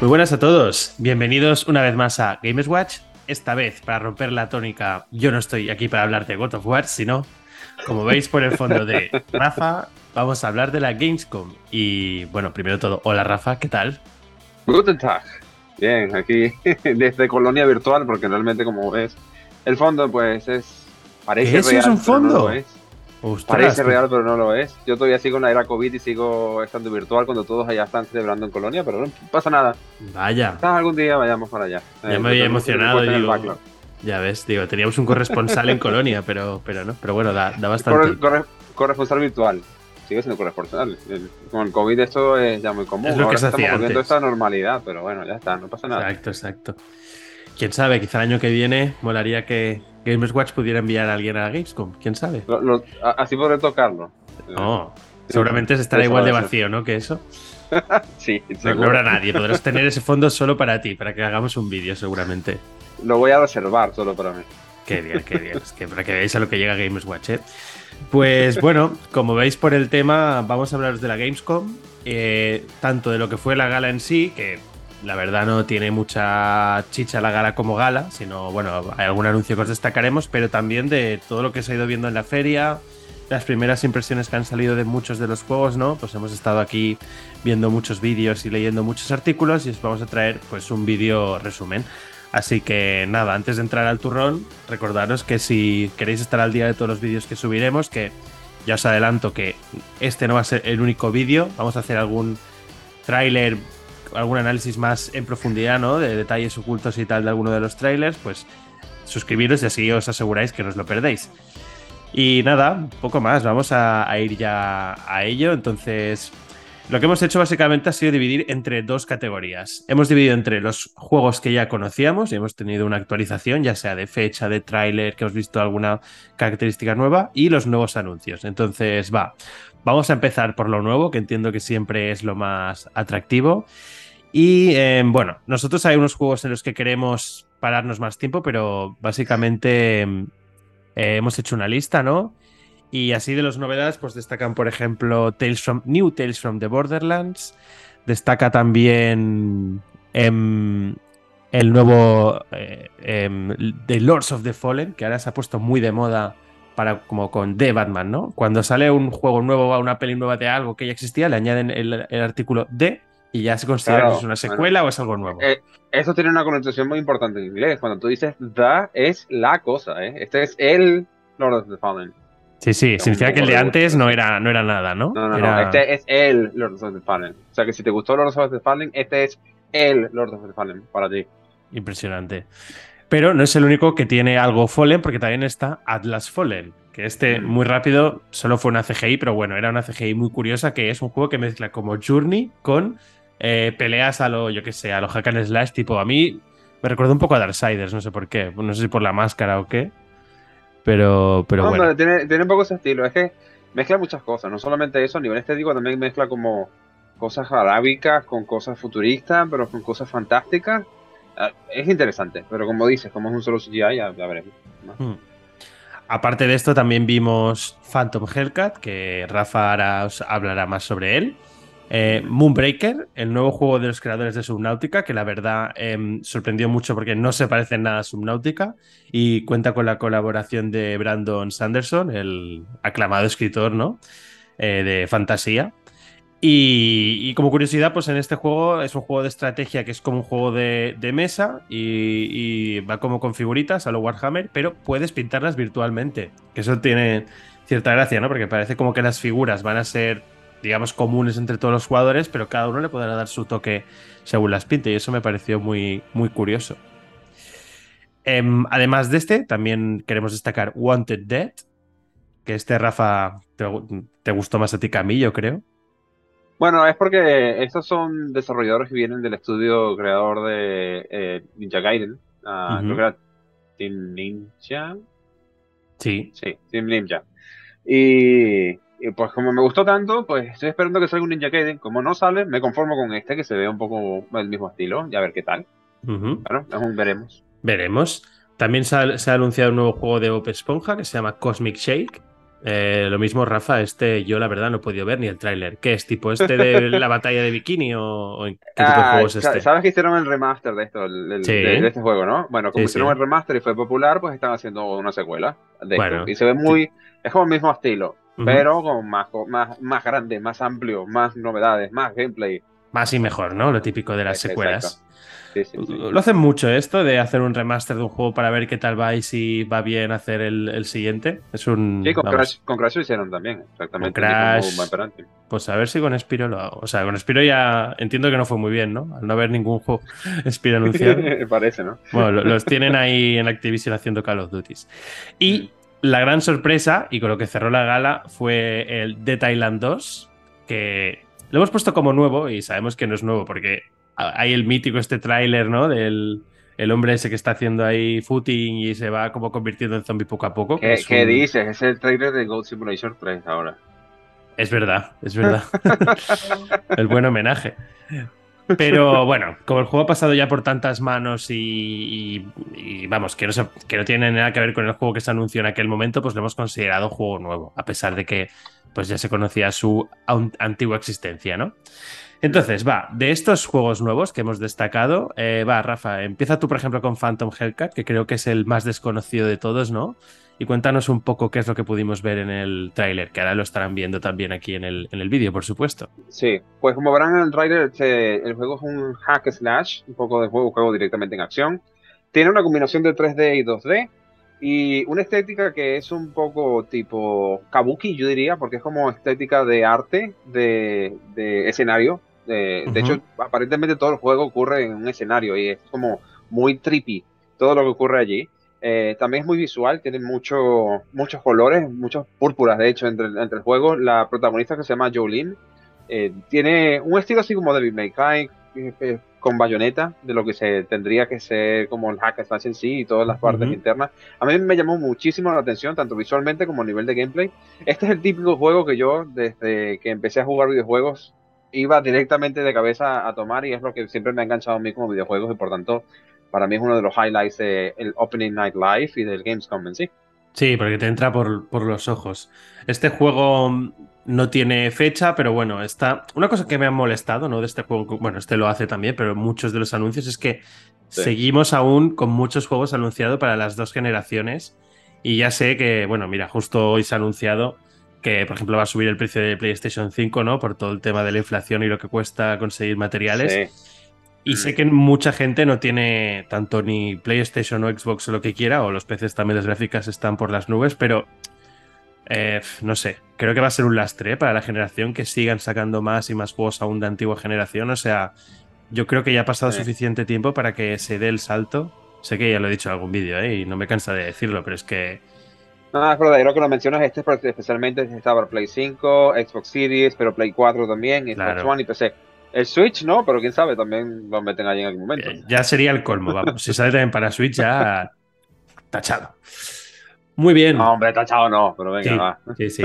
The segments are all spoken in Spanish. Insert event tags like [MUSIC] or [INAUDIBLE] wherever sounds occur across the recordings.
Muy buenas a todos, bienvenidos una vez más a Gamers Watch. Esta vez, para romper la tónica, yo no estoy aquí para hablar de God of War, sino, como veis por el fondo de Rafa, vamos a hablar de la Gamescom. Y bueno, primero todo, hola Rafa, ¿qué tal? Guten Tag. Bien, aquí [LAUGHS] desde Colonia Virtual, porque realmente, como ves, el fondo, pues es. Parece ¿Eso real. es un fondo? no lo es. Ostras, Parece real, pero no lo es. Yo todavía sigo en la era COVID y sigo estando virtual cuando todos allá están celebrando en Colonia, pero no pasa nada. Vaya, Quizás algún día vayamos para allá. ya Eh, me había emocionado. Digo, ya ves, digo, teníamos un corresponsal en Colonia, pero, pero no, pero bueno, da, da bastante. Corre- corre- corresponsal virtual. Sigue siendo corresponsal. El- Con el COVID esto es ya muy común. Es lo que Ahora se estamos volviendo a esta normalidad, pero bueno, ya está, no pasa nada. Exacto, exacto. Quién sabe, quizá el año que viene molaría que Gamers Watch pudiera enviar a alguien a la Gamescom. Quién sabe. Lo- lo- a- así podré tocarlo. No, seguramente estará Eso igual de vacío, ¿no? Que eso. [LAUGHS] Sí, No, no habrá nadie. Podrás tener ese fondo solo para ti, para que hagamos un vídeo, seguramente. Lo voy a reservar solo para mí. Qué bien, qué bien. Es que para que veáis a lo que llega Gamers Watch, ¿eh? Pues bueno, como veis por el tema, vamos a hablaros de la Gamescom. eh, tanto de lo que fue la gala en sí, que la verdad no tiene mucha chicha la gala como gala, sino bueno, hay algún anuncio que os destacaremos, pero también de todo lo que se ha ido viendo en la feria, las primeras impresiones que han salido de muchos de los juegos, ¿no? Pues hemos estado aquí viendo muchos vídeos y leyendo muchos artículos y os vamos a traer pues un vídeo resumen. Así que nada, antes de entrar al turrón, recordaros que si queréis estar al día de todos los vídeos que subiremos, que ya os adelanto que este no va a ser el único vídeo, vamos a hacer algún tráiler, algún análisis más en profundidad, ¿no? De detalles ocultos y tal de alguno de los trailers, pues suscribiros y así os aseguráis que no os lo perdéis. Y nada, poco más, vamos a, a ir ya a ello. Entonces, lo que hemos hecho básicamente ha sido dividir entre dos categorías. Hemos dividido entre los juegos que ya conocíamos y hemos tenido una actualización, ya sea de fecha, de tráiler, que hemos visto alguna característica nueva, y los nuevos anuncios. Entonces, va, vamos a empezar por lo nuevo, que entiendo que siempre es lo más atractivo. Y eh, bueno, nosotros hay unos juegos en los que queremos pararnos más tiempo, pero básicamente eh, hemos hecho una lista, ¿no? Y así de las novedades, pues destacan, por ejemplo, Tales from New Tales from the Borderlands. Destaca también em, el nuevo eh, em, The Lords of the Fallen, que ahora se ha puesto muy de moda para como con The Batman, ¿no? Cuando sale un juego nuevo o una peli nueva de algo que ya existía, le añaden el, el artículo de y ya se considera Claro, que es una bueno. secuela o es algo nuevo. Eh, eso tiene una connotación muy importante en inglés. Cuando tú dices the, es la cosa, ¿eh? Este es el Lord of the Fallen. Sí, sí, significa que el de antes no era, no era nada, ¿no? No, no, Era- no. Este es el Lord of the Fallen. O sea que si te gustó Lord of the Fallen, este es el Lord of the Fallen para ti. Impresionante. Pero no es el único que tiene algo Fallen, porque también está Atlas Fallen. Que este, muy rápido, solo fue una CGI, pero bueno, era una CGI muy curiosa, que es un juego que mezcla como Journey con eh, peleas a lo, yo que sé, a lo hack and slash, tipo, a mí me recuerda un poco a Darksiders, no sé por qué, no sé si por la máscara o qué, pero, pero No, bueno. hombre, tiene, tiene un poco ese estilo. Es que mezcla muchas cosas. No solamente eso, a nivel estético también mezcla como cosas arábicas con cosas futuristas, pero con cosas fantásticas. Ah, Es interesante, pero como dices, como es un solo CGI, ya, ya veremos. ¿no? Hmm. Aparte de esto, también vimos Phantom Hellcat, que Rafa ahora os hablará más sobre él. Eh, Moonbreaker, el nuevo juego de los creadores de Subnautica, que la verdad em, sorprendió mucho porque no se parece en nada a Subnautica y cuenta con la colaboración de Brandon Sanderson, el aclamado escritor ¿no? Eh, de fantasía. Y, como curiosidad, pues en este juego es un juego de estrategia que es como un juego de, mesa y, y va como con figuritas a lo Warhammer, pero puedes pintarlas virtualmente. Que eso tiene cierta gracia, ¿no? Porque parece como que las figuras van a ser, digamos, comunes entre todos los jugadores, pero cada uno le podrá dar su toque según las pinte. Y eso me pareció muy, muy curioso. Em, además de este, también queremos destacar Wanted Dead, que este, Rafa, te, te gustó más a ti que a mí, yo creo. Bueno, es porque estos son desarrolladores que vienen del estudio creador de eh, Ninja Gaiden. ah, Ujú. Creo que era Team Ninja. Sí. Sí, Team Ninja. Y pues como me gustó tanto, pues estoy esperando que salga un Ninja Gaiden. Como no sale, me conformo con este que se ve un poco el mismo estilo. Ya a ver qué tal. Bueno, aún veremos. Veremos. También se ha, anunciado un nuevo juego de Bob Esponja que se llama Cosmic Shake. Eh, lo mismo, Rafa, este yo la verdad no he podido ver ni el tráiler. ¿Qué es? ¿Tipo este de la [LAUGHS] batalla de bikini o, qué tipo de ah, juego es este? ¿Sabes que hicieron el remaster de esto, de, este juego, no? Bueno, como hicieron el remaster y fue popular, pues están haciendo una secuela de esto. Y se ve muy... Es como el mismo estilo, pero con más, más, más grande, más amplio, más novedades, más gameplay. Más y mejor, ¿no? Lo típico de las secuelas. Lo hacen mucho esto de hacer un remaster de un juego para ver qué tal va y si va bien hacer el, siguiente. Es un. Sí, con Crash, lo hicieron también, exactamente. pues a ver si con Spiro lo hago. O sea, con Spiro ya entiendo que no fue muy bien, ¿no? Al no haber ningún juego [LAUGHS] Spiro anunciado. [LAUGHS] Parece, ¿no? Bueno, los tienen ahí en Activision haciendo Call of Duty. Y mm. La gran sorpresa, y con lo que cerró la gala, fue el Dead Island 2, que lo hemos puesto como nuevo y sabemos que no es nuevo porque hay el mítico este tráiler, ¿no? Del el hombre ese que está haciendo ahí footing y se va como convirtiendo en zombie poco a poco. ¿Qué, dices? Es el tráiler de Gold Simulator 3 ahora. Es verdad, es verdad. [LAUGHS] [LAUGHS] el buen homenaje. Pero bueno, como el juego ha pasado ya por tantas manos y, vamos, que no, que no tiene nada que ver con el juego que se anunció en aquel momento, pues lo hemos considerado juego nuevo, a pesar de que pues ya se conocía su antigua existencia, ¿no? Entonces, va, de estos juegos nuevos que hemos destacado, eh, va, Rafa, empieza tú, por ejemplo, con Phantom Hellcat, que creo que es el más desconocido de todos, ¿no? Y cuéntanos un poco qué es lo que pudimos ver en el tráiler, que ahora lo estarán viendo también aquí en el, en el vídeo, por supuesto. Sí, pues como verán en el tráiler, el juego es un hack slash, un poco de juego, juego directamente en acción. Tiene una combinación de 3D y 2D, y una estética que es un poco tipo kabuki, yo diría, porque es como estética de arte, de, de escenario, de, hecho, aparentemente todo el juego ocurre en un escenario y es como muy trippy todo lo que ocurre allí. Eh, también es muy visual, tiene mucho, muchos colores, muchos púrpuras, de hecho, entre, entre el juego. La protagonista que se llama Jolene eh, tiene un estilo así como de May Cry, eh, con bayoneta, de lo que se tendría que ser como el hack slash en sí y todas las partes internas. A mí me llamó muchísimo la atención, tanto visualmente como a nivel de gameplay. Este es el típico juego que yo, desde que empecé a jugar videojuegos, iba directamente de cabeza a tomar y es lo que siempre me ha enganchado a mí como videojuegos y por tanto para mí es uno de los highlights del Opening Night Live y del Gamescom en sí. Sí, porque te entra por, por, los ojos. Este juego no tiene fecha, pero bueno, está. Una cosa que me ha molestado, ¿no? De este juego, bueno, este lo hace también, pero muchos de los anuncios es que seguimos aún con muchos juegos anunciados para las dos generaciones. Y ya sé que, bueno, mira, justo hoy se ha anunciado que por ejemplo va a subir el precio de PlayStation 5, ¿no? Por todo el tema de la inflación y lo que cuesta conseguir materiales. Y sé que mucha gente no tiene tanto ni PlayStation o Xbox o lo que quiera, o los PCs también las gráficas están por las nubes, pero eh, no sé, creo que va a ser un lastre ¿eh? para la generación que sigan sacando más y más juegos aún de antigua generación. O sea, yo creo que ya ha pasado suficiente tiempo para que se dé el salto. Sé que ya lo he dicho en algún vídeo ¿eh? y no me cansa de decirlo, pero es que no, es verdadero que lo mencionas, este es especialmente está para Play 5, Xbox Series, pero Play 4 también, Xbox One y PC. El Switch no, pero quién sabe, también lo meten ahí en algún momento. Eh, ya sería el colmo, vamos. Si sale también para Switch, ya tachado. Muy bien. No, hombre, tachado no, pero venga, va. Sí, sí.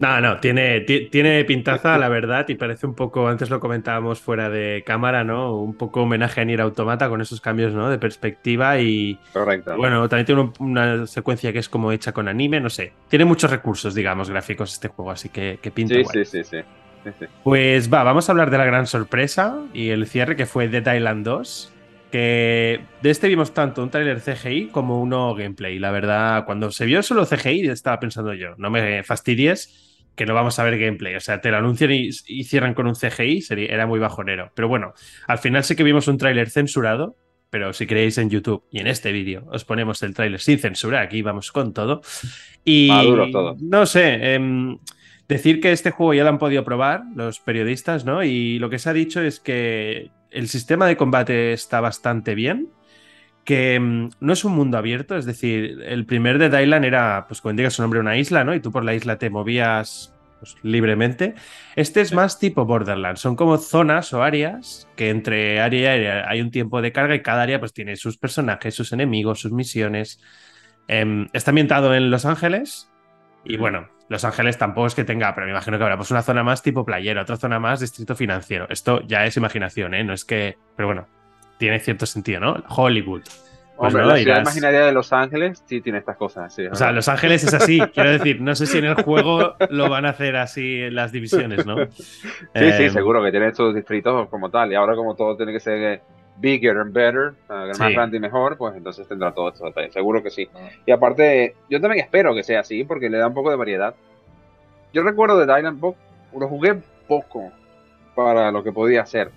No, no, tiene, tiene pintaza, la verdad, y parece un poco, antes lo comentábamos fuera de cámara, ¿no? Un poco homenaje a Nier Automata con esos cambios, ¿no? De perspectiva y. Correcto. Bueno, también tiene una secuencia que es como hecha con anime, no sé. Tiene muchos recursos, digamos, gráficos este juego, así que, que pinta sí, sí, sí, sí, sí, Pues va, vamos a hablar de la gran sorpresa y el cierre que fue Dead Island 2. Que de este vimos tanto un trailer CGI como uno gameplay. La verdad, cuando se vio solo CGI, estaba pensando yo, no me fastidies que no vamos a ver gameplay. O sea, te lo anuncian y, cierran con un CGI, sería, era muy bajonero. Pero bueno, al final sí que vimos un tráiler censurado, pero si queréis en YouTube y en este vídeo os ponemos el tráiler sin censura, aquí vamos con todo. Y todo. no sé, em, decir que este juego ya lo han podido probar los periodistas, ¿no? Y lo que se ha dicho es que el sistema de combate está bastante bien que mm, no es un mundo abierto, es decir, el primer de Dylan era, pues como indica su nombre, una isla, ¿no? Y tú por la isla te movías pues, libremente. Este es más tipo Borderlands, son como zonas o áreas que entre área y área hay un tiempo de carga y cada área pues tiene sus personajes, sus enemigos, sus misiones. Em, está ambientado en Los Ángeles y bueno, Los Ángeles tampoco es que tenga, pero me imagino que habrá pues una zona más tipo playera, otra zona más distrito financiero. Esto ya es imaginación, ¿eh? No es que, pero bueno, tiene cierto sentido, ¿no? Hollywood. Pues Hombre, la ciudad imaginaria de Los Ángeles sí tiene estas cosas. o sea, Los Ángeles es así, quiero decir, no sé si en el juego lo van a hacer así en las divisiones, ¿no? Sí, sí, eh, seguro que tiene estos distritos como tal. Y ahora como todo tiene que ser bigger and better, más grande y mejor, pues entonces tendrá todo esto Seguro que sí. Ah. Y aparte, yo también espero que sea así, porque le da un poco de variedad. Yo recuerdo de Dylan Book, lo jugué poco para lo que podía hacer.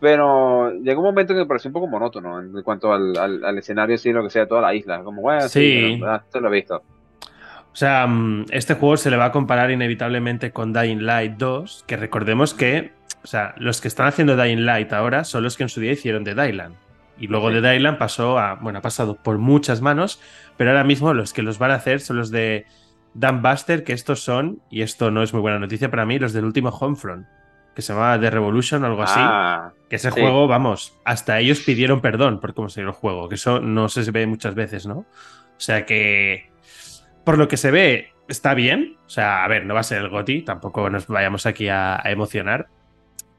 Pero llegó un momento que me pareció un poco monótono en cuanto al, al, escenario, sí, lo que sea, toda la isla. Como, bueno, sí, sí lo he visto. O sea, mm, este juego se le va a comparar inevitablemente con Dying Light 2, que recordemos que, o sea, los que están haciendo Dying Light ahora son los que en su día hicieron de Dylan. Y luego de Dylan pasó a, bueno, ha pasado por muchas manos, pero ahora mismo los que los van a hacer son los de Dan Buster, que estos son, y esto no es muy buena noticia para mí, los del último Homefront que se llamaba The Revolution o algo así. Ah, que ese juego, vamos, hasta ellos pidieron perdón por cómo salió el juego, que eso no se ve muchas veces, ¿no? O sea que, por lo que se ve, está bien. O sea, a ver, no va a ser el GOTI, tampoco nos vayamos aquí a, emocionar.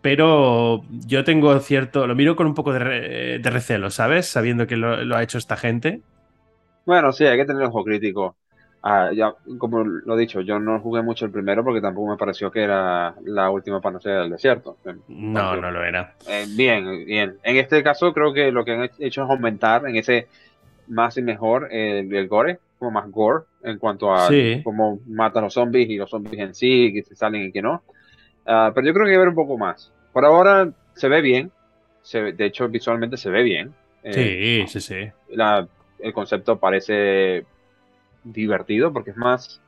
Pero yo tengo cierto, lo miro con un poco de, recelo, ¿sabes? Sabiendo que lo, ha hecho esta gente. Bueno, sí, hay que tener ojo crítico. Ah, ya, como lo he dicho, yo no jugué mucho el primero porque tampoco me pareció que era la última panacea del desierto. No, no lo era. Eh, bien, bien. En este caso creo que lo que han hecho es aumentar en ese más y mejor el, gore, como más gore en cuanto a cómo matan los zombies y los zombies en sí, que se salen y que no. Ah, pero yo creo que hay que ver un poco más. Por ahora se ve bien, se, de hecho visualmente se ve bien. sí, sí, sí. La, el concepto parece divertido porque es más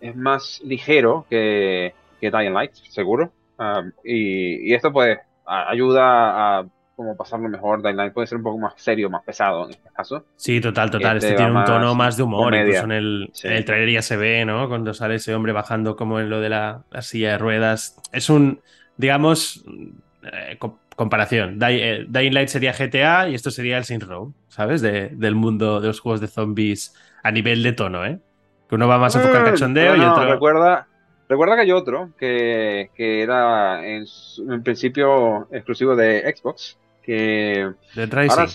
es más ligero que, que Dying Light, seguro. Um, y, esto pues ayuda a como pasarlo mejor. Dying Light puede ser un poco más serio, más pesado en este caso. Sí, total, total. Este, este tiene un tono más de humor. Incluso en el, el trailer ya se ve, ¿no? Cuando sale ese hombre bajando como en lo de la, silla de ruedas. Es un, digamos, eh, comparación. Eh, Dying Light sería GTA y esto sería el Saints Row, ¿sabes? del mundo de los juegos de zombies a nivel de tono, ¿eh? Que uno va más a enfocar mm, cachondeo y otro. Recuerda, recuerda que hay otro que, era en, principio exclusivo de Xbox. Que Dead Rising.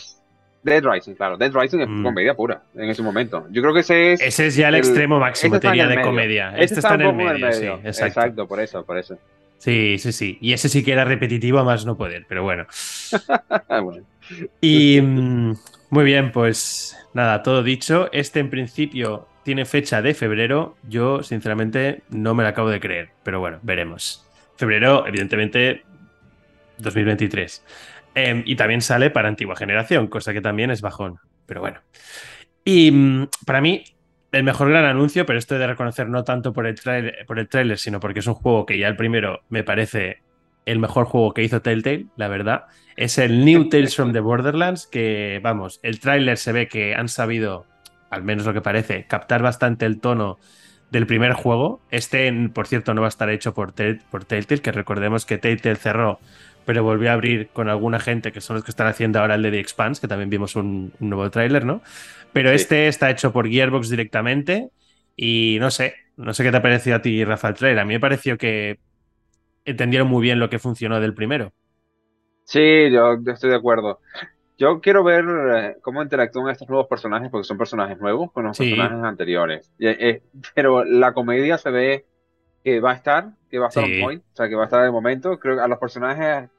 Dead Rising, claro. Dead Rising es mm. comedia pura en ese momento. Yo creo que ese es. Ese es ya el, extremo máximo, este de comedia. Este, este está, en el medio, Sí, exacto. por eso, por eso. Sí, sí, sí. Y ese sí que era repetitivo a más no poder, pero [LAUGHS] bueno. Y mm, muy bien, pues nada, todo dicho. Este en principio tiene fecha de febrero. Yo, sinceramente, no me la acabo de creer, pero bueno, veremos. Febrero, evidentemente, 2023. Em, y también sale para antigua generación, cosa que también es bajón, pero bueno. Y mm, para mí, el mejor gran anuncio, pero esto he de reconocer no tanto por el, trailer, por el trailer, sino porque es un juego que ya el primero me parece el mejor juego que hizo Telltale, la verdad. Es el New [LAUGHS] Tales from the Borderlands, que vamos, el tráiler se ve que han sabido, al menos lo que parece, captar bastante el tono del primer juego. Este, por cierto, no va a estar hecho por, por Telltale, que recordemos que Telltale cerró, pero volvió a abrir con alguna gente, que son los que están haciendo ahora el de The Expanse, que también vimos un nuevo tráiler, ¿no? Pero este está hecho por Gearbox directamente y no sé, no sé qué te ha parecido a ti, Rafael Trailer. A mí me pareció que entendieron muy bien lo que funcionó del primero. Sí, yo estoy de acuerdo. Yo quiero ver eh, cómo interactúan estos nuevos personajes, porque son personajes nuevos con los personajes anteriores. Eh, pero la comedia se ve que va a estar, que va a estar on point, o sea, que va a estar de momento. Creo que a los personajes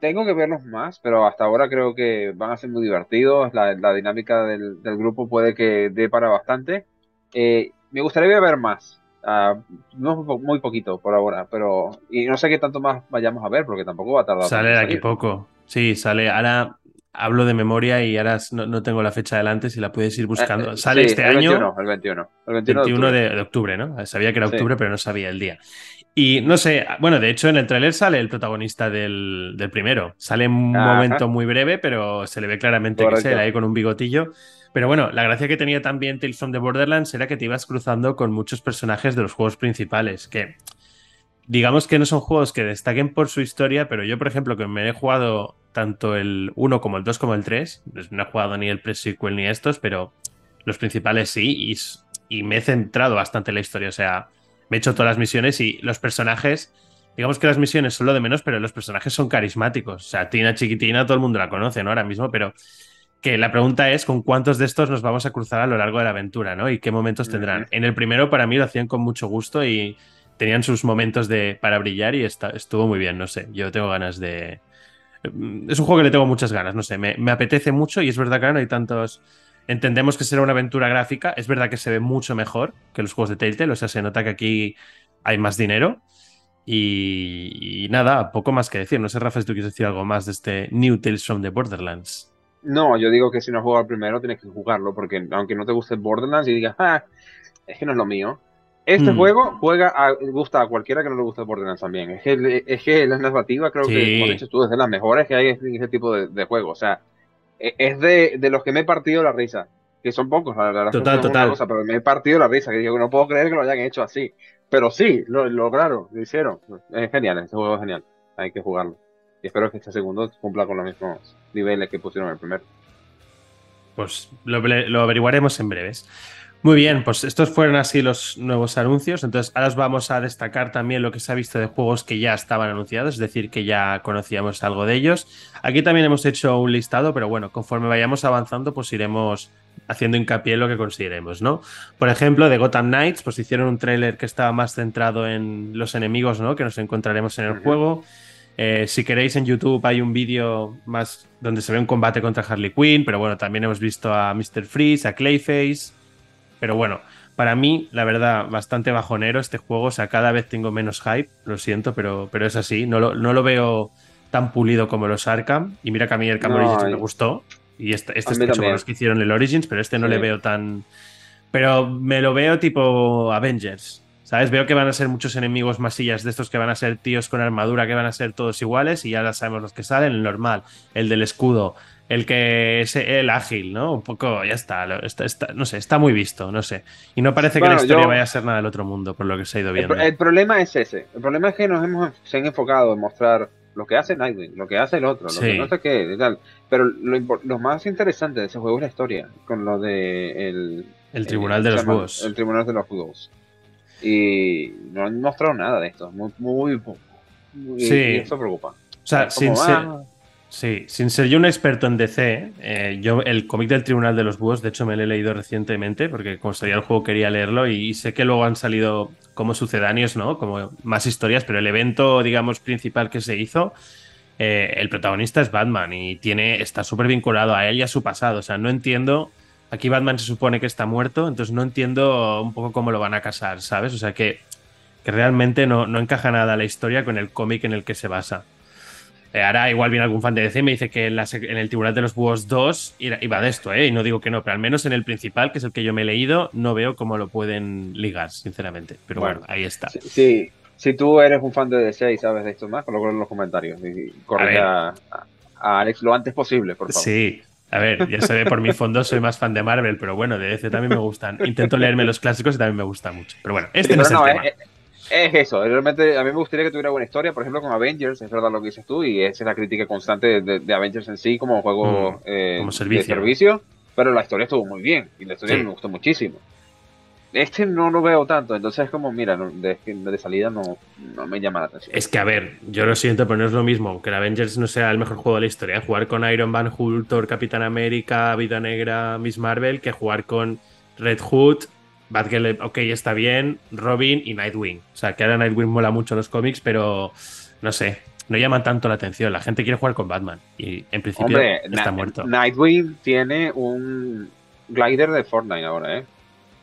tengo que verlos más, pero hasta ahora creo que van a ser muy divertidos. La, dinámica del, grupo puede que dé para bastante. Eh, me gustaría ver más. Uh, no muy poquito por ahora, pero. Y no sé qué tanto más vayamos a ver, porque tampoco va a tardar. Sale de aquí poco. Sí, sale. Ahora hablo de memoria y ahora no, tengo la fecha adelante, si la puedes ir buscando. Eh, eh, sale este año. el 21. El 21, de, octubre. ¿no? Sabía que era octubre, pero no sabía el día. Y no sé, bueno, de hecho en el tráiler sale el protagonista del, primero. Sale en un momento muy breve, pero se le ve claramente que es él ahí con un bigotillo. Pero bueno, la gracia que tenía también Tales from the Borderlands era que te ibas cruzando con muchos personajes de los juegos principales, que digamos que no son juegos que destaquen por su historia, pero yo, por ejemplo, que me he jugado tanto el 1 como el 2 como el 3, pues no he jugado ni el pre-sequel ni estos, pero los principales sí, y, y me he centrado bastante en la historia, o sea me he hecho todas las misiones y los personajes digamos que las misiones son lo de menos, pero los personajes son carismáticos. O sea, Tina Chiquitina, todo el mundo la conoce, ¿no? Ahora mismo, pero que la pregunta es con cuántos de estos nos vamos a cruzar a lo largo de la aventura, ¿no? Y qué momentos tendrán. En el primero, para mí, lo hacían con mucho gusto y tenían sus momentos de, para brillar y estuvo muy bien, no sé. Yo tengo ganas de. Es un juego que le tengo muchas ganas, no sé. Me, me apetece mucho y es verdad que no hay tantos. Entendemos que será una aventura gráfica. Es verdad que se ve mucho mejor que los juegos de Telltale. O sea, se nota que aquí hay más dinero. Y, nada, poco más que decir. No sé, Rafa, si tú quieres decir algo más de este New Tales from the Borderlands. No, yo digo que si no has jugado primero tienes que jugarlo, porque aunque no te guste Borderlands y digas, ah, es que no es lo mío. Este mm. juego juega a, gusta a cualquiera que no le guste Borderlands también. Es que, es que la narrativa creo que, como dices tú, es de las mejores que hay en ese tipo de, juego. O sea, e, es de, de, los que me he partido la risa. Que son pocos, la verdad. Total, total. pero me he partido la risa. Que digo, no puedo creer que lo hayan hecho así. Pero sí, lo lograron, lo hicieron. Es genial, este juego es genial. Hay que jugarlo. Y espero que este segundo cumpla con los mismos niveles que pusieron el primero. Pues lo, averiguaremos en breves. Muy bien, pues estos fueron así los nuevos anuncios. Entonces, ahora os vamos a destacar también lo que se ha visto de juegos que ya estaban anunciados, es decir, que ya conocíamos algo de ellos. Aquí también hemos hecho un listado, pero bueno, conforme vayamos avanzando, pues iremos haciendo hincapié en lo que consideremos, ¿no? Por ejemplo, de Gotham Knights, pues hicieron un tráiler que estaba más centrado en los enemigos, ¿no? Que nos encontraremos en el juego. Eh, si queréis en YouTube hay un vídeo más donde se ve un combate contra Harley Quinn, pero bueno, también hemos visto a Mr. Freeze, a Clayface. Pero bueno, para mí, la verdad, bastante bajonero este juego. O sea, cada vez tengo menos hype, lo siento, pero, pero es así. No lo, no lo veo tan pulido como los Arkham. Y mira que a mí Arkham Origins me gustó. Y este, este es mucho los que hicieron el Origins, pero este no le veo tan. Pero me lo veo tipo Avengers. ¿Sabes? Veo que van a ser muchos enemigos masillas de estos que van a ser tíos con armadura, que van a ser todos iguales y ya sabemos los que salen, el normal, el del escudo, el que es el ágil, ¿no? Un poco, ya está, no sé, está muy visto, no sé. Y no parece que la historia vaya a ser nada del otro mundo, por lo que se ha ido viendo. El, problema es ese, el problema es que nos hemos, se han enfocado en mostrar lo que hace Nightwing, lo que hace el otro, lo que no sé qué, y tal. Pero lo, más interesante de ese juego es la historia, con lo de el... El Tribunal de los Búhos. El Tribunal de los Búhos. Y no han mostrado nada de esto. Muy, muy poco. sí. eso preocupa. O sea, sin ser, ah. Sí, sin ser yo un experto en DC, eh, yo el cómic del Tribunal de los Búhos, de hecho me lo he leído recientemente, porque como salía el juego quería leerlo y, sé que luego han salido como sucedáneos, ¿no? Como más historias, pero el evento, digamos, principal que se hizo, eh, el protagonista es Batman y tiene, está súper vinculado a él y a su pasado. O sea, no entiendo Aquí Batman se supone que está muerto, entonces no entiendo un poco cómo lo van a casar, ¿sabes? O sea que, realmente no, no, encaja nada la historia con el cómic en el que se basa. Eh, ahora igual viene algún fan de DC y me dice que en, el Tribunal de los Búhos 2 iba de esto, ¿eh? Y no digo que no, pero al menos en el principal, que es el que yo me he leído, no veo cómo lo pueden ligar, sinceramente. Pero bueno, ahí está. Sí, si tú eres un fan de DC y sabes de esto más, coloca en los comentarios y corre a, a, Alex lo antes posible, por favor. Sí, a ver, ya se ve por mi fondo, soy más fan de Marvel, pero bueno, de DC también me gustan. Intento leerme los clásicos y también me gusta mucho. Pero bueno, este no es el tema. Es, eso, realmente a mí me gustaría que tuviera buena historia, por ejemplo, con Avengers, es verdad lo que dices tú, y esa es la crítica constante de, Avengers en sí como juego mm, eh, como servicio. de servicio, pero la historia estuvo muy bien, y la historia me gustó muchísimo. Este no lo veo tanto, entonces es como, mira, de, de, salida no, no, me llama la atención. Es que, a ver, yo lo siento, pero no es lo mismo, aunque el Avengers no sea el mejor juego de la historia, jugar con Iron Man, Hulk, Thor, Capitán América, Vida Negra, Miss Marvel, que jugar con Red Hood, Batgirl, ok, está bien, Robin y Nightwing. O sea, que ahora Nightwing mola mucho los cómics, pero no sé, no llaman tanto la atención. La gente quiere jugar con Batman y en principio está muerto. Nightwing tiene un glider de Fortnite ahora, ¿eh?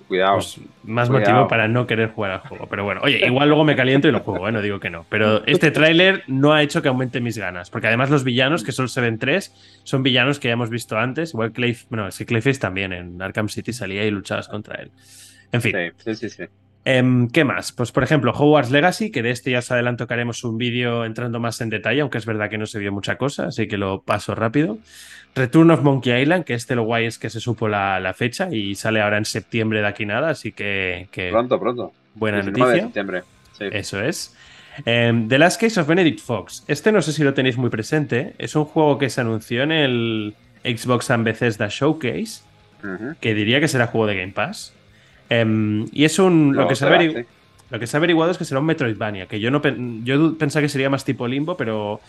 Cuidado. Pues, más motivo para no querer jugar al juego. Pero bueno, oye, igual luego me caliento y lo juego, ¿eh? no digo que no. Pero este tráiler no ha hecho que aumente mis ganas. Porque además los villanos, que solo se ven tres, son villanos que ya hemos visto antes. Igual Clay, bueno, es que Clayface también en Arkham City salía y luchabas contra él. En fin. Sí, sí, sí. Em, ¿Qué más? Pues por ejemplo, Hogwarts Legacy, que de este ya os adelanto que haremos un vídeo entrando más en detalle, aunque es verdad que no se vio mucha cosa, así que lo paso rápido. Return of Monkey Island, que este lo guay es que se supo la, fecha y sale ahora en septiembre de aquí nada, así que. pronto, pronto. Buena noticia. septiembre. Eso es. Em, The Last Case of Benedict Fox. Este no sé si lo tenéis muy presente. Es un juego que se anunció en el Xbox and Bethesda Showcase, que diría que será juego de Game Pass. Em, y es un. lo que se Lo que se ha averiguado es que será un Metroidvania, que yo no yo pensaba que sería más tipo limbo, pero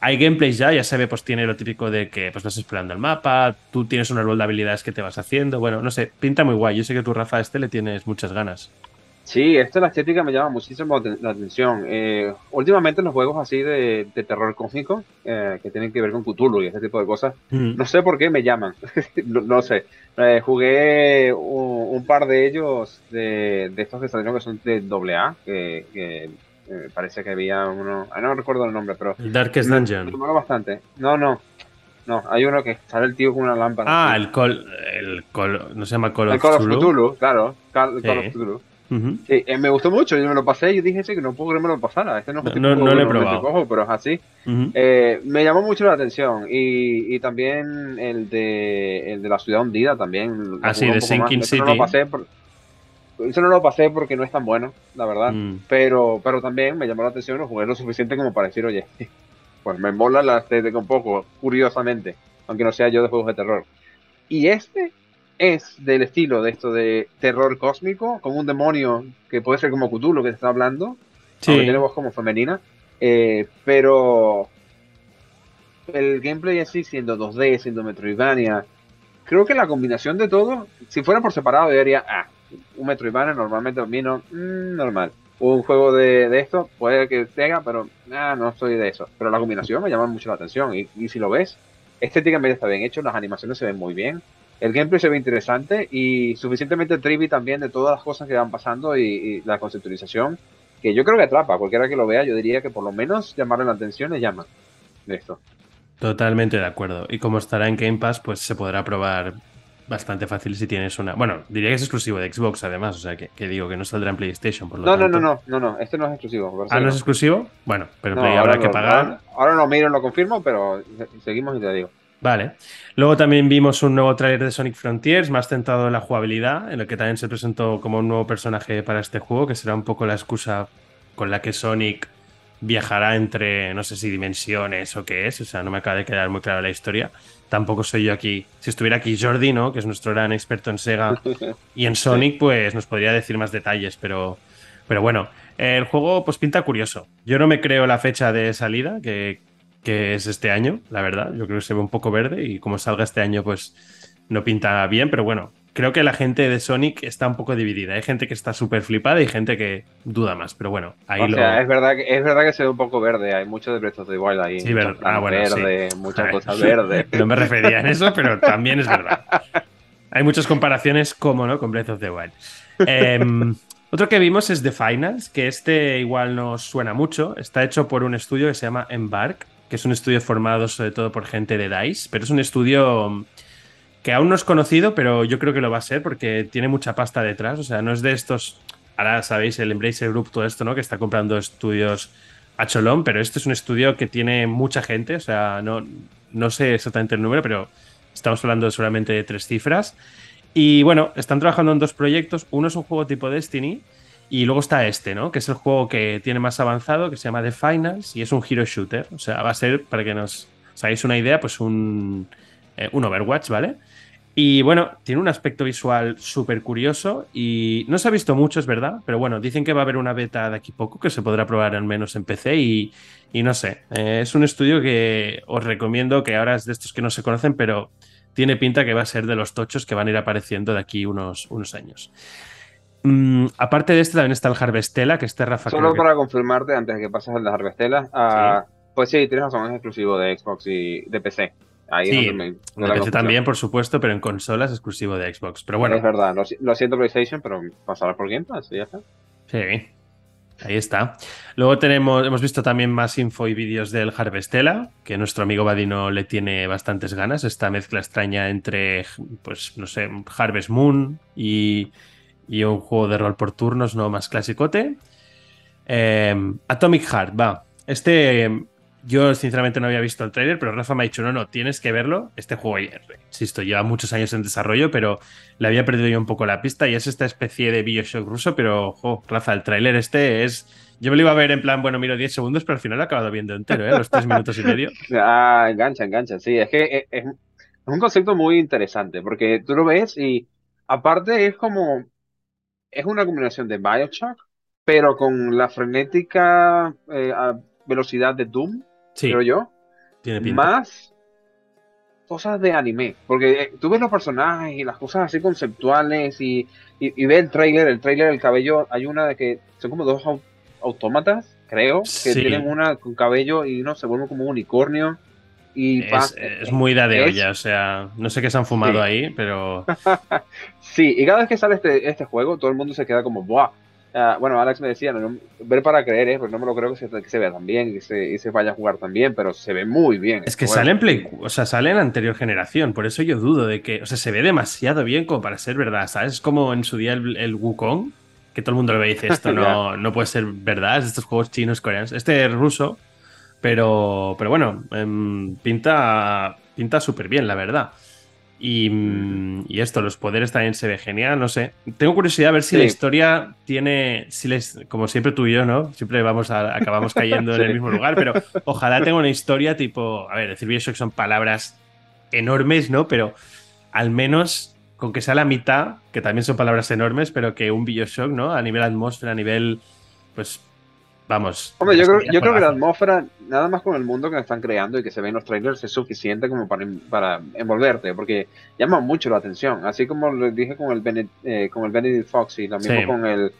hay gameplays ya, ya se ve, pues tiene lo típico de que pues vas explorando el mapa, tú tienes una árbol de habilidades que te vas haciendo. Bueno, no sé, pinta muy guay. Yo sé que tú, Rafa, a este le tienes muchas ganas. Sí, esto la estética me llama muchísimo la atención. Eh, últimamente los juegos así de, terror cósmico, eh, que tienen que ver con Cthulhu y ese tipo de cosas, mm. no sé por qué me llaman. [LAUGHS] no, sé. Eh, jugué un, par de ellos, de, estos que salieron que son de AA, que, que parece que había uno. Ah, no recuerdo el nombre, pero. Darkest Dungeon. Me bastante. No, no. No, hay uno que sale el tío con una lámpara. Ah, el Call. El Call. No se llama Call of Cthulhu. El Call of Cthulhu, claro. Call, of Cthulhu. Eh, me gustó mucho, yo me lo pasé y dije que no puedo que me lo pasara. Este no, no, no, lo he probado. pero es así. Eh, me llamó mucho la atención. Y, y, también el de, el de la ciudad hundida también. Ah, sí, de Sinking City. No lo pasé eso no lo pasé porque no es tan bueno, la verdad. Mm. Pero, pero también me llamó la atención, lo jugué lo suficiente como para decir, oye, [LAUGHS] pues me mola la estética un poco, curiosamente, aunque no sea yo de juegos de terror. Y este es del estilo de esto de terror cósmico, con un demonio que puede ser como Cthulhu que te está hablando, sí. aunque tiene voz como femenina, eh, pero el gameplay así, siendo 2D, siendo Metroidvania, creo que la combinación de todo, si fuera por separado, yo diría, ah, un Metroidvania normalmente vino mm, normal. Un juego de, de, esto puede que tenga, pero ah, no soy de eso. Pero la combinación me llama mucho la atención. Y, y si lo ves, estéticamente está bien hecho, las animaciones se ven muy bien el gameplay se ve interesante y suficientemente trivi también de todas las cosas que van pasando y, la conceptualización, que yo creo que atrapa. Cualquiera que lo vea, yo diría que por lo menos llamarle la atención le llama de esto. Totalmente de acuerdo. Y como estará en Game Pass, pues se podrá probar bastante fácil si tienes una. Bueno, diría que es exclusivo de Xbox, además, o sea que, digo que no saldrá en PlayStation. Por lo no, no, no, no, no, no, este no es exclusivo. Ah, no es exclusivo. Bueno, pero habrá que pagar. Ahora, no miro, lo confirmo, pero seguimos y te digo. Vale. Luego también vimos un nuevo tráiler de Sonic Frontiers, más centrado en la jugabilidad, en el que también se presentó como un nuevo personaje para este juego, que será un poco la excusa con la que Sonic viajará entre, no sé si dimensiones o qué es, o sea, no me acaba de quedar muy clara la historia. Tampoco soy yo aquí. Si estuviera aquí Jordi, ¿no? Que es nuestro gran experto en Sega [LAUGHS] y en Sonic, pues nos podría decir más detalles, pero, pero bueno, el juego pues pinta curioso. Yo no me creo la fecha de salida, que que es este año, la verdad. Yo creo que se ve un poco verde y como salga este año, pues no pinta bien, pero bueno, creo que la gente de Sonic está un poco dividida. Hay gente que está súper flipada y gente que duda más, pero bueno, ahí o Sea, es verdad, que, es verdad que se ve un poco verde, hay mucho de Breath of the Wild ahí. Sí, ah, bueno, verde, muchas [LAUGHS] cosas verdes. [LAUGHS] no me refería a eso, pero también es verdad. Hay muchas comparaciones, como no, con Breath of the Wild. Em, otro que vimos es The Finals, que este igual nos suena mucho. Está hecho por un estudio que se llama Embark, que es un estudio formado sobre todo por gente de DICE, pero es un estudio que aún no es conocido, pero yo creo que lo va a ser porque tiene mucha pasta detrás. O sea, no es de estos. Ahora sabéis, el Embracer Group, todo esto, ¿no? Que está comprando estudios a cholón, pero este es un estudio que tiene mucha gente. O sea, no, no sé exactamente el número, pero estamos hablando solamente de tres cifras. Y bueno, están trabajando en dos proyectos. Uno es un juego tipo Destiny y luego está este, ¿no? Que es el juego que tiene más avanzado, que se llama The Finals y es un hero shooter. O sea, va a ser, para que nos hagáis una idea, pues un, eh, un Overwatch, ¿vale? Y bueno, tiene un aspecto visual súper curioso y no se ha visto mucho, es verdad, pero bueno, dicen que va a haber una beta de aquí poco que se podrá probar al menos en PC y, no sé, eh, es un estudio que os recomiendo que ahora es de estos que no se conocen, pero tiene pinta que va a ser de los tochos que van a ir apareciendo de aquí unos, unos años. Mm, aparte de este también está el Harvestella, que este Rafa. Solo para confirmarte, antes de que pases al de Harvestella, ah, pues sí, tienes razón, es exclusivo de Xbox y de PC. Ahí sí, de PC también, por supuesto, pero en consolas es exclusivo de Xbox. Pero bueno. Es verdad, lo, siento PlayStation, pero pasará por Game Pass y ya está. Sí, ahí está. Luego tenemos, hemos visto también más info y vídeos del Harvestella, que nuestro amigo Badino le tiene bastantes ganas. Esta mezcla extraña entre, pues, no sé, Harvest Moon y y un juego de rol por turnos, no más clasicote. Em, Atomic Heart, va. Este yo sinceramente no había visto el trailer, pero Rafa me ha dicho, no, no, tienes que verlo. Este juego, insisto, lleva muchos años en desarrollo, pero le había perdido yo un poco la pista y es esta especie de Bioshock ruso, pero, ojo, Rafa, el trailer este es... Yo me lo iba a ver en plan, bueno, miro 10 segundos, pero al final lo he acabado viendo entero, ¿eh? Los 3 minutos y medio. [LAUGHS] Ah, engancha, engancha, sí. Es que es un concepto muy interesante, porque tú lo ves y aparte es como es una combinación de Bioshock pero con la frenética eh, velocidad de Doom, creo yo. Tiene Más cosas de anime, porque eh, tú ves los personajes y las cosas así conceptuales y, y, ves el trailer, el trailer del cabello, hay una de que son como dos autómatas, creo, que tienen una con cabello y uno se vuelve como un unicornio. Y es, muy de olla, o sea, no sé qué se han fumado ahí, pero... [LAUGHS] sí, y cada vez que sale este, este juego, todo el mundo se queda como, ¡buah! Ah, bueno, Alex me decía, ver para creer, ¿eh? pero no me lo creo que se, vea tan bien y se, se, vaya a jugar tan bien, pero se ve muy bien. Es que sale en Play, o sea, sale en anterior generación, por eso yo dudo de que, o sea, se ve demasiado bien como para ser verdad, ¿sabes? Es como en su día el, el Wukong, que todo el mundo lo ve y dice, esto [LAUGHS] no, no puede ser verdad, es de estos juegos chinos, coreanos. Este es ruso, pero, pero bueno, em, pinta, pinta súper bien, la verdad. Y, esto, los poderes también se ve genial, no sé. Tengo curiosidad a ver si la historia tiene, si les, como siempre tú y yo, ¿no? Siempre vamos a, acabamos [LAUGHS] cayendo en el mismo lugar, pero ojalá tenga una historia tipo, a ver, decir Bioshock son palabras enormes, ¿no? Pero al menos con que sea la mitad, que también son palabras enormes, pero que un Bioshock, ¿no? A nivel atmósfera, a nivel, pues, Vamos. Hombre, yo creo, yo creo que la atmósfera, nada más con el mundo que están creando y que se ven los trailers, es suficiente como para, para envolverte, porque llama mucho la atención. Así como lo dije con el, Benedict, eh, con el Benedict Fox y lo mismo con el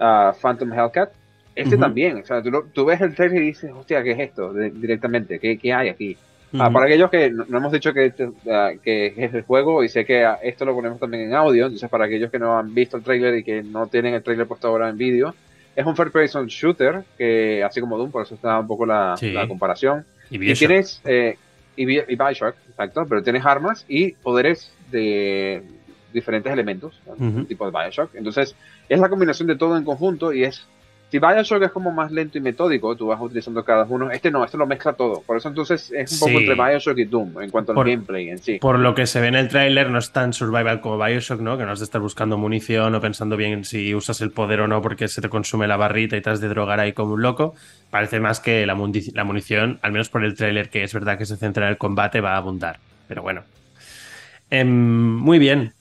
uh, Phantom Hellcat. Este también, o sea, tú, tú, ves el trailer y dices, hostia, ¿qué es esto? directamente, ¿qué, ¿qué, hay aquí? Ah, para aquellos que no, hemos dicho que, este, ah, que es el juego y sé que esto lo ponemos también en audio, entonces para aquellos que no han visto el trailer y que no tienen el trailer puesto ahora en vídeo, es un first person shooter, que así como Doom, por eso está un poco la, comparación. Y, tienes, eh, y, Bioshock, exacto, pero tienes armas y poderes de diferentes elementos, tipo de Bioshock. Entonces, es la combinación de todo en conjunto y es si Bioshock es como más lento y metódico, tú vas utilizando cada uno. Este no, este lo mezcla todo. Por eso entonces es un poco entre Bioshock y Doom en cuanto al gameplay en sí. Por lo que se ve en el tráiler, no es tan survival como Bioshock, ¿no? Que no has de estar buscando munición o pensando bien si usas el poder o no porque se te consume la barrita y te has de drogar ahí como un loco. Parece más que la, munición, al menos por el tráiler, que es verdad que se centra en el combate, va a abundar. Pero bueno. Em, muy bien.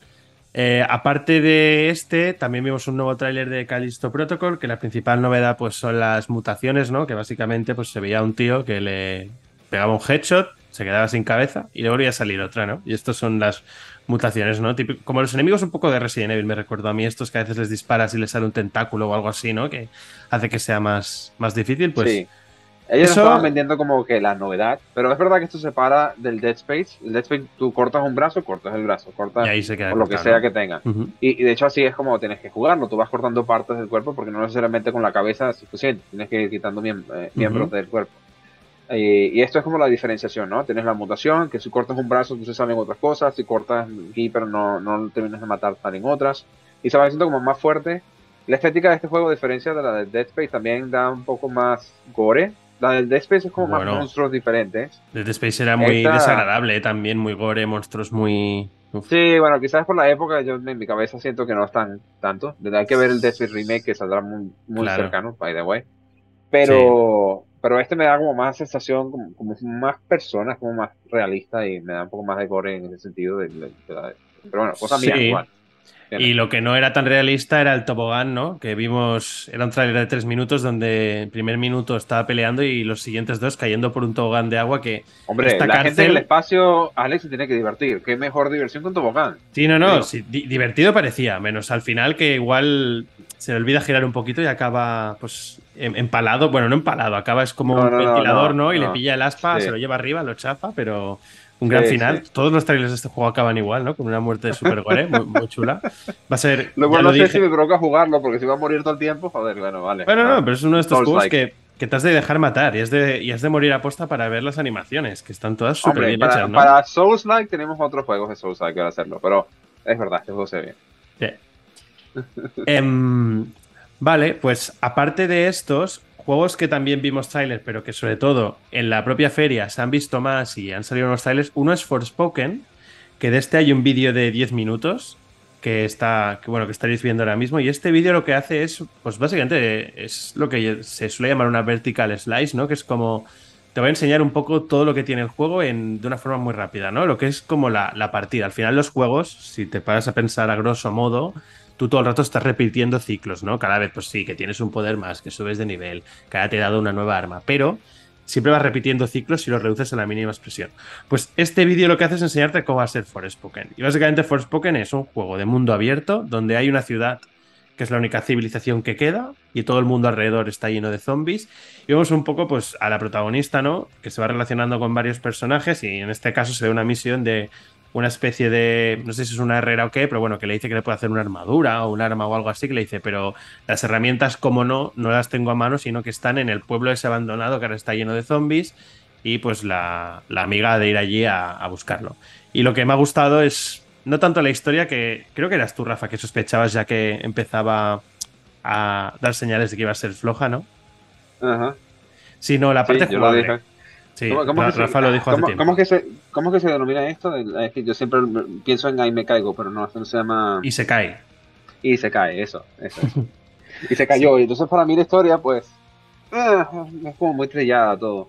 Eh, aparte de este, también vimos un nuevo tráiler de Callisto Protocol, que la principal novedad pues, son las mutaciones, ¿no? Que básicamente pues, se veía un tío que le pegaba un headshot, se quedaba sin cabeza y le volvía a salir otra, ¿no? Y estas son las mutaciones, ¿no? como los enemigos un poco de Resident Evil, me recuerdo a mí estos que a veces les disparas y les sale un tentáculo o algo así, ¿no? Que hace que sea más, más difícil, pues... Sí. Ellos estaban vendiendo como que la novedad, pero es verdad que esto se para del Dead Space. El Dead Space, tú cortas un brazo, cortas el brazo, cortas lo que sea que tenga. y, de hecho así es como tienes que jugarlo. Tú vas cortando partes del cuerpo porque no necesariamente con la cabeza es suficiente. Tienes que ir quitando eh, miembros del cuerpo. y esto es como la diferenciación, ¿no? Tienes la mutación, que si cortas un brazo, entonces salen otras cosas. Si cortas aquí, pero no, no terminas de matar, salen otras. Y se va haciendo como más fuerte. La estética de este juego, a diferencia de la de Dead Space, también da un poco más gore la del Dead Space es como más monstruos diferentes. Dead Space era muy desagradable eh, también, muy gore, monstruos muy. Sí, bueno, quizás por la época yo en mi cabeza siento que no están tanto. Hay que ver el Dead Space Remake que saldrá muy, muy cercano, by the way. Pero, pero este me da como más sensación, como, como, más personas, como más realista y me da un poco más de gore en ese sentido. De, pero bueno, cosa mía igual. Y lo que no era tan realista era el tobogán, ¿no? Que vimos, era un trailer de tres minutos donde el primer minuto estaba peleando y los siguientes dos cayendo por un tobogán de agua que... Hombre, esta la gente en el espacio, Alex, se tiene que divertir. Qué mejor diversión que un tobogán. Sí, no, no, divertido parecía, menos al final que igual se le olvida girar un poquito y acaba pues em, empalado, bueno, no empalado, acaba es como un ventilador, ¿no? Y le pilla el aspa, se lo lleva arriba, lo chafa, pero un gran final. Todos los trailers de este juego acaban igual, ¿no? Con una muerte de super gore, muy, chula. Va a ser. Luego no sé si me provoca jugarlo, porque si va a morir todo el tiempo, joder, bueno, vale. Bueno, no, pero es uno de estos juegos que, que, te has de dejar matar y has de, y has de morir a posta para ver las animaciones, que están todas súper bien para, hechas, ¿no? Para Souls-like tenemos otros juegos de Souls-like que hacerlo, pero es verdad, este juego se ve bien. Em, vale, pues aparte de estos, juegos que también vimos trailers, pero que sobre todo en la propia feria se han visto más y han salido unos trailers. Uno es Forspoken, que de este hay un vídeo de 10 minutos que está, bueno, que estaréis viendo ahora mismo. Y este vídeo lo que hace es, pues básicamente es lo que se suele llamar una vertical slice, ¿no? Que es como te voy a enseñar un poco todo lo que tiene el juego en, de una forma muy rápida, ¿no? Lo que es como la, la partida. Al final los juegos, si te paras a pensar a grosso modo, tú todo el rato estás repitiendo ciclos, ¿no? Cada vez, pues sí, que tienes un poder más, que subes de nivel, ahora te he dado una nueva arma, pero siempre vas repitiendo ciclos y los reduces a la mínima expresión. Pues este vídeo lo que hace es enseñarte cómo va a ser Forspoken. Y básicamente Forspoken es un juego de mundo abierto donde hay una ciudad que es la única civilización que queda, y todo el mundo alrededor está lleno de zombies. Y vemos un poco pues, a la protagonista, ¿no? Que se va relacionando con varios personajes, y en este caso se ve una misión de una especie de, no sé si es una herrera o qué, pero bueno, que le dice que le puede hacer una armadura o un arma o algo así, que le dice, pero las herramientas, como no, no las tengo a mano, sino que están en el pueblo ese abandonado que ahora está lleno de zombies y pues la, amiga de ir allí a, buscarlo. Y lo que me ha gustado es, no tanto la historia, que creo que eras tú, Rafa, que sospechabas ya que empezaba a dar señales de que iba a ser floja, ¿no? Ajá. Sino la parte jugable. Sí, ¿Cómo, Rafa lo dijo hace tiempo. ¿cómo, que se, ¿Cómo que se denomina esto? Es que yo siempre pienso en ahí me caigo, pero no, no se llama... Y se cae. Y se cae, eso, eso. [LAUGHS] y se cayó. Y entonces para mí la historia, pues, ah, es como muy trillada todo.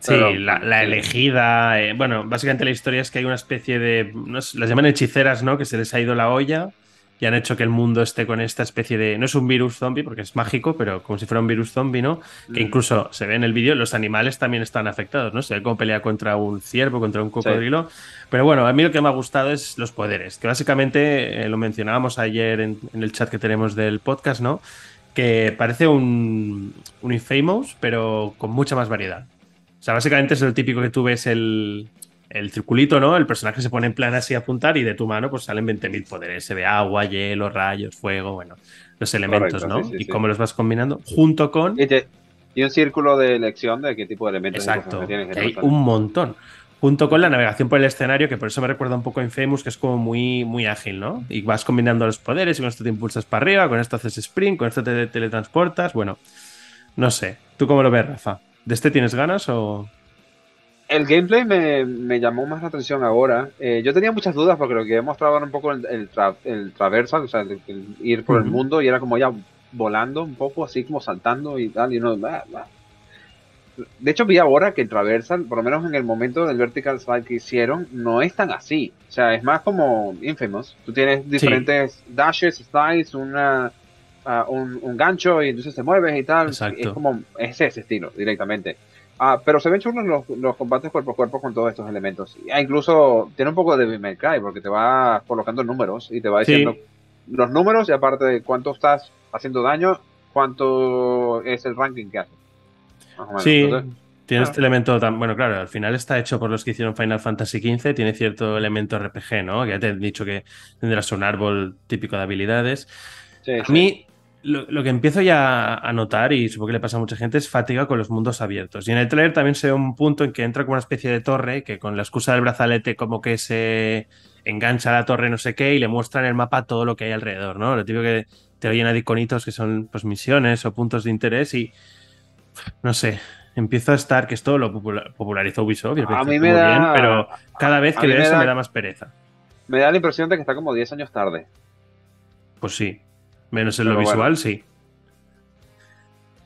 Sí, la, elegida. Eh, bueno, básicamente la historia es que hay una especie de. las llaman hechiceras, ¿no? Que se les ha ido la olla y han hecho que el mundo esté con esta especie de. No es un virus zombie porque es mágico, pero como si fuera un virus zombie, ¿no? Que mm. incluso se ve en el vídeo, los animales también están afectados, ¿no? Se ve cómo pelea contra un ciervo, contra un cocodrilo. Pero bueno, a mí lo que me ha gustado es los poderes, que básicamente eh, lo mencionábamos ayer en, el chat que tenemos del podcast, ¿no? Que parece un, un Infamous, pero con mucha más variedad. O sea, básicamente es el típico que tú ves el, el circulito, ¿no? El personaje se pone en plan así a apuntar y de tu mano pues salen 20.000 poderes. Se ve agua, hielo, rayos, fuego, bueno, los elementos, ¿no? y cómo los vas combinando junto con... Y, un círculo de elección de qué tipo de elementos Exacto, tienes hay un montón. Junto con la navegación por el escenario, que por eso me recuerda un poco a Infamous, que es como muy, muy ágil, ¿no? Y vas combinando los poderes y con esto te impulsas para arriba, con esto haces sprint, con esto te teletransportas. Bueno, no sé. ¿Tú cómo lo ves, Rafa? ¿De este tienes ganas o...? El gameplay me, llamó más la atención ahora. Eh, yo tenía muchas dudas porque lo que he mostrado era un poco el, el, traversal, o sea, el, ir por el mundo y era como ya volando un poco, así como saltando y tal. Y no, De hecho, vi ahora que el traversal, por lo menos en el momento del vertical slide que hicieron, no es tan así. O sea, es más como Infamous. Tú tienes diferentes dashes, slides, una, ah, un, gancho y entonces te mueves y tal. Es como, es ese estilo directamente. Ah, pero se ven chulos los, los, combates cuerpo a cuerpo con todos estos elementos. Ah, incluso tiene un poco de May Cry porque te va colocando números y te va diciendo los números y aparte de cuánto estás haciendo daño, cuánto es el ranking que haces. Sí, tiene este elemento tan. Bueno, claro, al final está hecho por los que hicieron Final Fantasy XV, tiene cierto elemento RPG, ¿no? Que ya te he dicho que tendrás un árbol típico de habilidades. a mí, lo, que empiezo ya a notar, y supongo que le pasa a mucha gente, es fatiga con los mundos abiertos. Y en el trailer también se ve un punto en que entra como una especie de torre, que con la excusa del brazalete como que se engancha a la torre no sé qué y le muestra en el mapa todo lo que hay alrededor, ¿no? Lo típico que te llena de iconitos que son pues misiones o puntos de interés y no sé, empiezo a estar, que esto lo popularizó Ubisoft, a mí me da, bien, pero cada vez que veo eso me da más pereza. Me da la impresión de que está como 10 años tarde. Pues sí, Menos en lo visual, sí.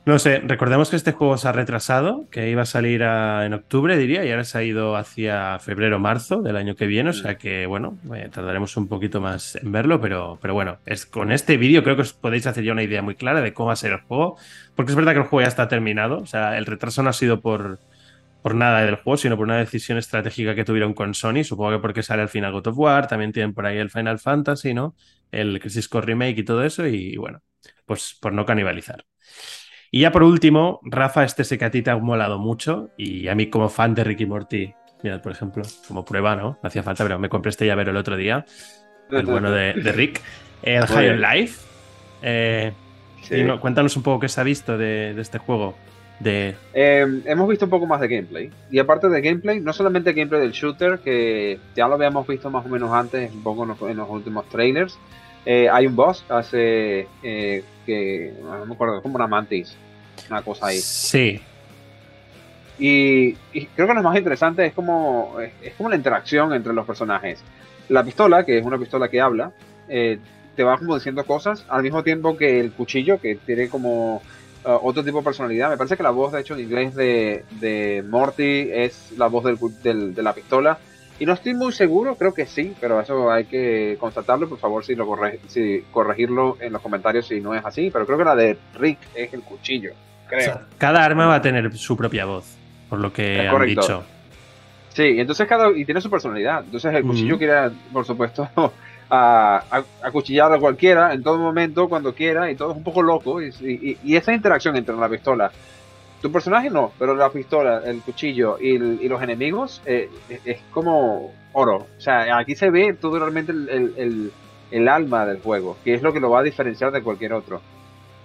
No sé, recordemos que este juego se ha retrasado, que iba a salir en octubre, diría, y ahora se ha ido hacia febrero-marzo del año que viene, o sea que, bueno, eh, tardaremos un poquito más en verlo, pero, pero bueno, es, con este vídeo creo que os podéis hacer ya una idea muy clara de cómo va a ser el juego, porque es verdad que el juego ya está terminado, o sea, el retraso no ha sido por, por nada del juego, sino por una decisión estratégica que tuvieron con Sony, supongo que porque sale al final God of War, también tienen por ahí el Final Fantasy, ¿no? El Crisis Core Remake y todo eso, y bueno, pues por no canibalizar. Y ya por último, Rafa, este sé que a ti te ha molado mucho, y a mí como fan de Ricky Morty, mira, por ejemplo, como prueba, ¿no? No hacía falta, pero me compré este llavero el otro día, el bueno de, Rick. El High Life. Eh, cuéntanos un poco qué se ha visto de este juego. Em, hemos visto un poco más de gameplay. Y aparte de gameplay, no solamente gameplay del shooter, que ya lo habíamos visto más o menos antes, un poco en los, últimos trailers. Eh, hay un boss hace eh, que no me acuerdo, como una mantis, una cosa ahí. Sí. Y, creo que lo más interesante es como, es, como la interacción entre los personajes. La pistola, que es una pistola que habla, eh, te va como diciendo cosas, al mismo tiempo que el cuchillo, que tiene como Uh, otro tipo de personalidad. Me parece que la voz, de hecho, en inglés de, de Morty es la voz del, de la pistola. Y no estoy muy seguro, creo que sí, pero eso hay que constatarlo. Por favor, si lo si corregirlo en los comentarios si no es así. Pero creo que la de Rick es el cuchillo, creo. cada arma va a tener su propia voz, por lo que han dicho. Sí, entonces cada y tiene su personalidad. Entonces el cuchillo quiere, por supuesto, a, acuchillar a cualquiera en todo momento, cuando quiera, y todo es un poco loco. Y, y esa interacción entre la pistola tu personaje no, pero la pistola, el cuchillo y, los enemigos eh, es como oro. O sea, aquí se ve todo realmente el, alma del juego, que es lo que lo va a diferenciar de cualquier otro.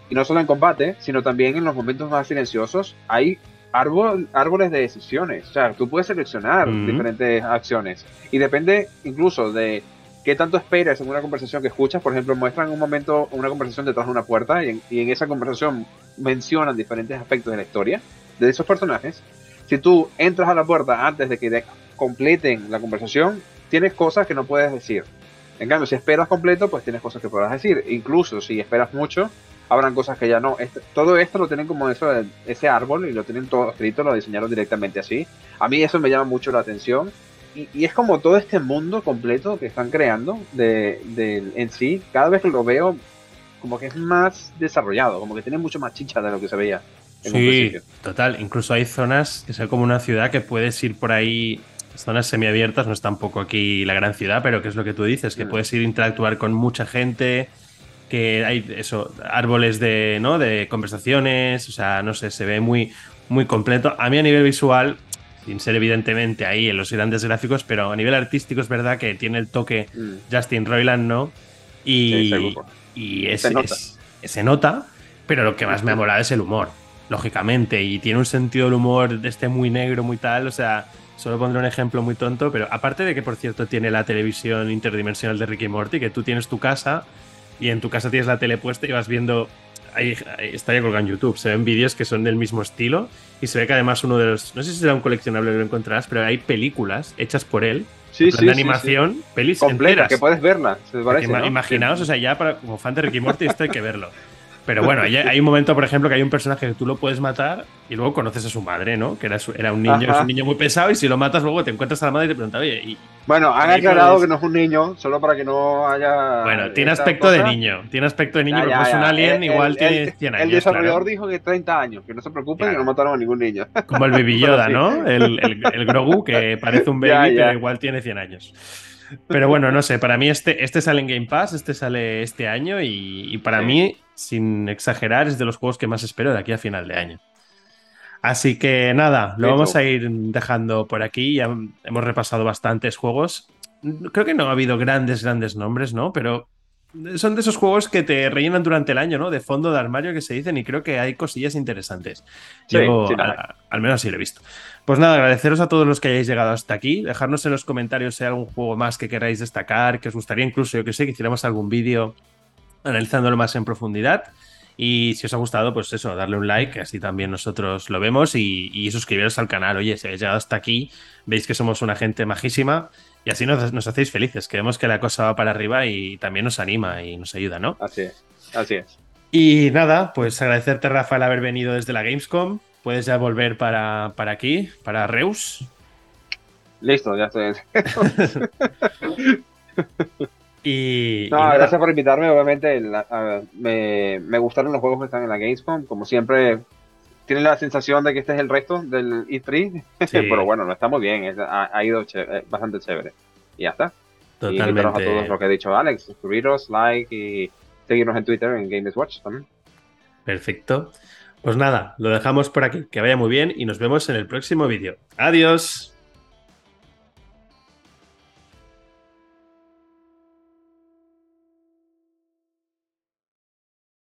Y no solo en combate, sino también en los momentos más silenciosos hay árboles de decisiones. O sea, tú puedes seleccionar diferentes acciones. Y depende incluso de qué tanto esperas en una conversación que escuchas. Por ejemplo, muestran un momento una conversación detrás de una puerta y en, esa conversación mencionan diferentes aspectos de la historia de esos personajes. Si tú entras a la puerta antes de que completen la conversación, tienes cosas que no puedes decir. En cambio, si esperas completo, pues tienes cosas que podrás decir. Incluso si esperas mucho, habrán cosas que ya no. Este, todo esto lo tienen como eso, ese árbol y lo tienen todo escrito, lo diseñaron directamente así. A mí eso me llama mucho la atención y, es como todo este mundo completo que están creando de, en sí, cada vez que lo veo, como que es más desarrollado, como que tiene mucho más chicha de lo que se veía. En sí, total. Incluso hay zonas que son como una ciudad que puedes ir por ahí, zonas semiabiertas, no es tampoco aquí la gran ciudad, pero que es lo que tú dices, que mm. puedes ir a interactuar con mucha gente, que hay eso, árboles de, ¿no? de conversaciones, o sea, no sé, se ve muy, muy completo. A mí a nivel visual sin ser evidentemente ahí en los grandes gráficos, pero a nivel artístico es verdad que tiene el toque mm. Justin Roiland, ¿no? Y, y es, se, nota. pero lo que más me ha molado es el humor, lógicamente, y tiene un sentido del humor de este muy negro, muy tal, o sea, solo pondré un ejemplo muy tonto, pero aparte de que, por cierto, tiene la televisión interdimensional de Ricky Morty, que tú tienes tu casa y en tu casa tienes la tele puesta y vas viendo ahí, está ya colgado en YouTube. Se ven vídeos que son del mismo estilo y se ve que además uno de los. No sé si será un coleccionable que lo encontrarás, pero hay películas hechas por él. Sí, sí, de animación, pelis completas, que puedes verla. Imaginaos, o sea, ya para, como fan de Ricky Morty, esto hay que verlo. Pero bueno, hay, un momento, por ejemplo, que hay un personaje que tú lo puedes matar y luego conoces a su madre, ¿no? Que era, era un niño, es un niño muy pesado y si lo matas luego te encuentras a la madre y te preguntas, oye, y, bueno, han aclarado que no es un niño, solo para que no haya. Bueno, tiene aspecto de niño. Tiene aspecto de niño, porque es un alien, igual tiene 100 años. El desarrollador dijo que 30 años, que no se preocupen, que no mataron a ningún niño. Como el Baby Yoda, [LAUGHS] ¿no? El, el, Grogu, que [LAUGHS] parece un baby, pero igual tiene 100 años. Pero bueno, no sé, para mí este, este sale en Game Pass, este sale este año y, para mí, sin exagerar, es de los juegos que más espero de aquí a final de año. Así que nada, lo vamos a ir dejando por aquí. Ya hemos repasado bastantes juegos. Creo que no ha habido grandes, grandes nombres, ¿no? Pero son de esos juegos que te rellenan durante el año, ¿no? De fondo de armario que se dicen y creo que hay cosillas interesantes. Yo, al, menos así lo he visto. Pues nada, agradeceros a todos los que hayáis llegado hasta aquí. Dejarnos en los comentarios si hay algún juego más que queráis destacar, que os gustaría incluso, yo que sé, que hiciéramos algún vídeo analizándolo más en profundidad. Y si os ha gustado, pues eso, darle un like, así también nosotros lo vemos y, suscribiros al canal. Oye, si habéis llegado hasta aquí, veis que somos una gente majísima y así nos, hacéis felices. Que vemos que la cosa va para arriba y también nos anima y nos ayuda, ¿no? Así es, así es. Y nada, pues agradecerte, Rafael, haber venido desde la Gamescom. Puedes ya volver para, para aquí, para Reus. Listo, ya estoy. [LAUGHS] Y, no, gracias por invitarme. Obviamente, me, me, gustaron los juegos que están en la Gamescom. Como siempre, tienen la sensación de que este es el resto del E3. [LAUGHS] Pero bueno, no está muy bien. ha, ido eh, bastante chévere. Y ya está. Totalmente. Y a todos lo que ha dicho Alex. Suscribiros, like y seguirnos en Twitter en Games Watch también. Perfecto. Pues nada, lo dejamos por aquí. Que vaya muy bien y nos vemos en el próximo vídeo. Adiós.